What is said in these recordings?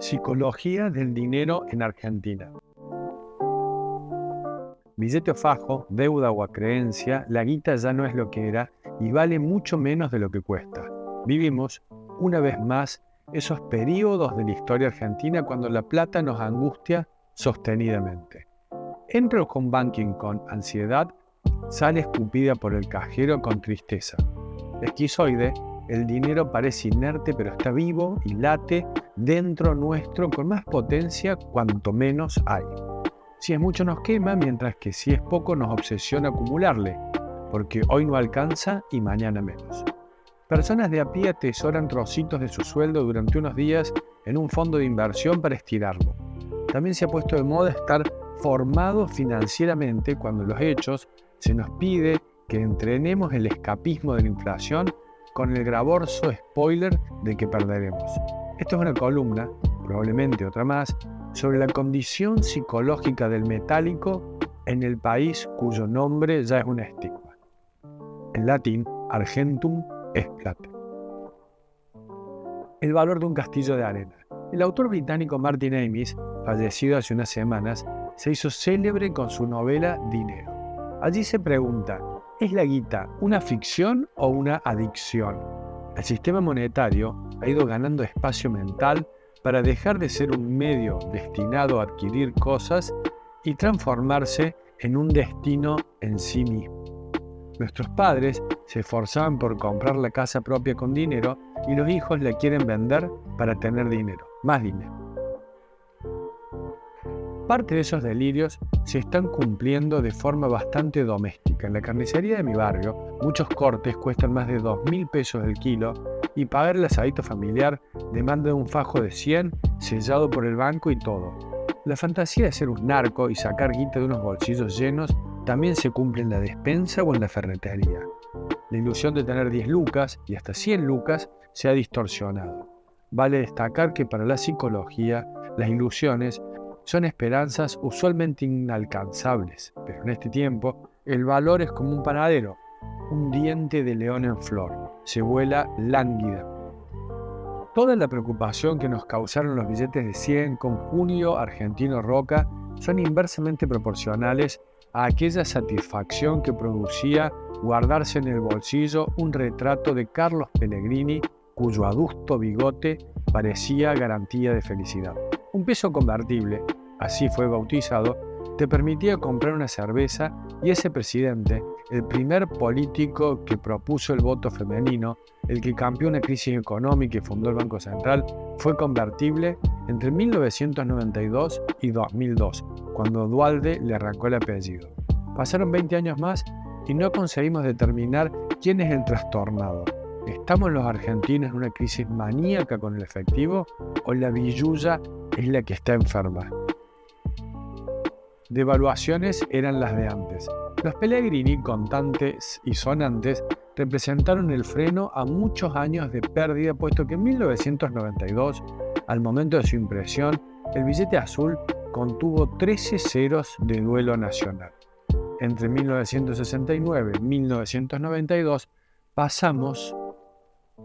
Psicología del dinero en Argentina. Billete o fajo, deuda o creencia, la guita ya no es lo que era y vale mucho menos de lo que cuesta. Vivimos, una vez más, esos periodos de la historia argentina cuando la plata nos angustia sostenidamente. Entro con banking con ansiedad, sale escupida por el cajero con tristeza. Esquizoide, el dinero parece inerte pero está vivo y late dentro nuestro con más potencia cuanto menos hay. Si es mucho nos quema, mientras que si es poco nos obsesiona acumularle, porque hoy no alcanza y mañana menos. Personas de a pie atesoran trocitos de su sueldo durante unos días en un fondo de inversión para estirarlo. También se ha puesto de moda estar formado financieramente cuando los hechos se nos pide que entrenemos el escapismo de la inflación con el gravorso spoiler de que perderemos. Esto es una columna, probablemente otra más, sobre la condición psicológica del metálico en el país cuyo nombre ya es un estigma. En latín, argentum es plata. El valor de un castillo de arena. El autor británico Martin Amis, fallecido hace unas semanas, se hizo célebre con su novela Dinero. Allí se pregunta, ¿es la guita una ficción o una adicción? El sistema monetario ha ido ganando espacio mental para dejar de ser un medio destinado a adquirir cosas y transformarse en un destino en sí mismo. Nuestros padres se esforzaban por comprar la casa propia con dinero y los hijos la quieren vender para tener dinero, más dinero. Parte de esos delirios se están cumpliendo de forma bastante doméstica. En la carnicería de mi barrio, muchos cortes cuestan más de 2 mil pesos el kilo y pagar el asadito familiar demanda un fajo de 100 sellado por el banco y todo. La fantasía de ser un narco y sacar guita de unos bolsillos llenos también se cumple en la despensa o en la ferretería. La ilusión de tener 10 lucas y hasta 100 lucas se ha distorsionado. Vale destacar que para la psicología, las ilusiones son esperanzas usualmente inalcanzables, pero en este tiempo el valor es como un panadero, un diente de león en flor, se vuela lánguida. Toda la preocupación que nos causaron los billetes de 100 con Junio Argentino Roca son inversamente proporcionales a aquella satisfacción que producía guardarse en el bolsillo un retrato de Carlos Pellegrini cuyo adusto bigote parecía garantía de felicidad. Un peso convertible, así fue bautizado, te permitía comprar una cerveza y ese presidente, el primer político que propuso el voto femenino, el que cambió una crisis económica y fundó el Banco Central, fue convertible entre 1992 y 2002, cuando Dualde le arrancó el apellido. Pasaron 20 años más y no conseguimos determinar quién es el trastornado. ¿Estamos los argentinos en una crisis maníaca con el efectivo o la villuya es la que está enferma? Devaluaciones eran las de antes. Los Pellegrini, contantes y sonantes, representaron el freno a muchos años de pérdida, puesto que en 1992, al momento de su impresión, el billete azul contuvo 13 ceros de duelo nacional. Entre 1969 y 1992 pasamos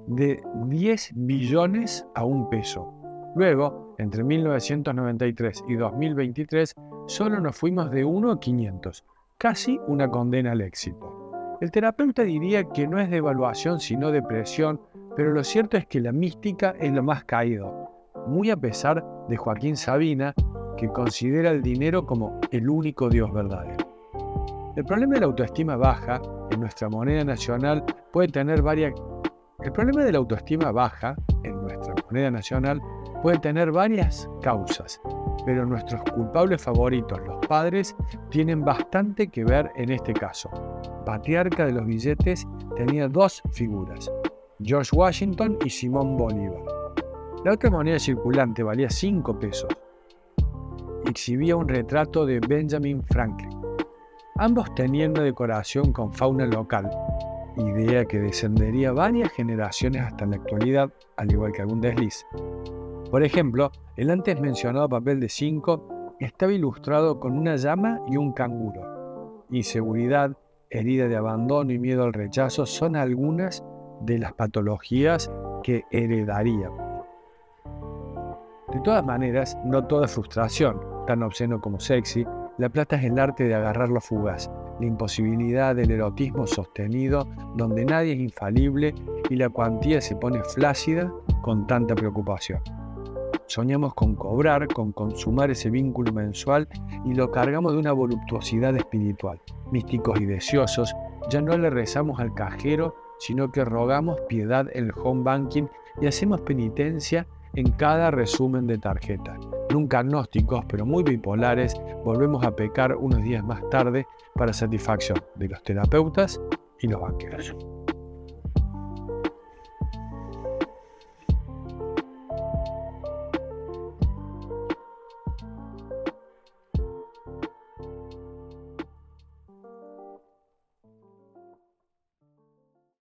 de 10 billones a un peso. Luego, entre 1993 y 2023, solo nos fuimos de 1 a 500, casi una condena al éxito. El terapeuta diría que no es devaluación sino depresión, pero lo cierto es que la mística es lo más caído, muy a pesar de Joaquín Sabina, que considera el dinero como el único Dios verdadero. El problema de la autoestima baja en nuestra moneda nacional puede tener varias el problema de la autoestima baja en nuestra moneda nacional puede tener varias causas, pero nuestros culpables favoritos, los padres, tienen bastante que ver en este caso. Patriarca de los billetes tenía dos figuras, George Washington y Simón Bolívar. La otra moneda circulante valía 5 pesos. Exhibía un retrato de Benjamin Franklin. Ambos tenían una decoración con fauna local, idea que descendería varias generaciones hasta la actualidad, al igual que algún desliz. Por ejemplo, el antes mencionado papel de 5 estaba ilustrado con una llama y un canguro. Inseguridad, herida de abandono y miedo al rechazo son algunas de las patologías que heredaría. De todas maneras, no toda frustración, tan obsceno como sexy, la plata es el arte de agarrar lo fugaz, la imposibilidad del erotismo sostenido donde nadie es infalible y la cuantía se pone flácida con tanta preocupación. Soñamos con cobrar, con consumar ese vínculo mensual y lo cargamos de una voluptuosidad espiritual. Místicos y deseosos, ya no le rezamos al cajero, sino que rogamos piedad en el home banking y hacemos penitencia en cada resumen de tarjeta. Nunca agnósticos, pero muy bipolares, volvemos a pecar unos días más tarde para satisfacción de los terapeutas y los banqueros.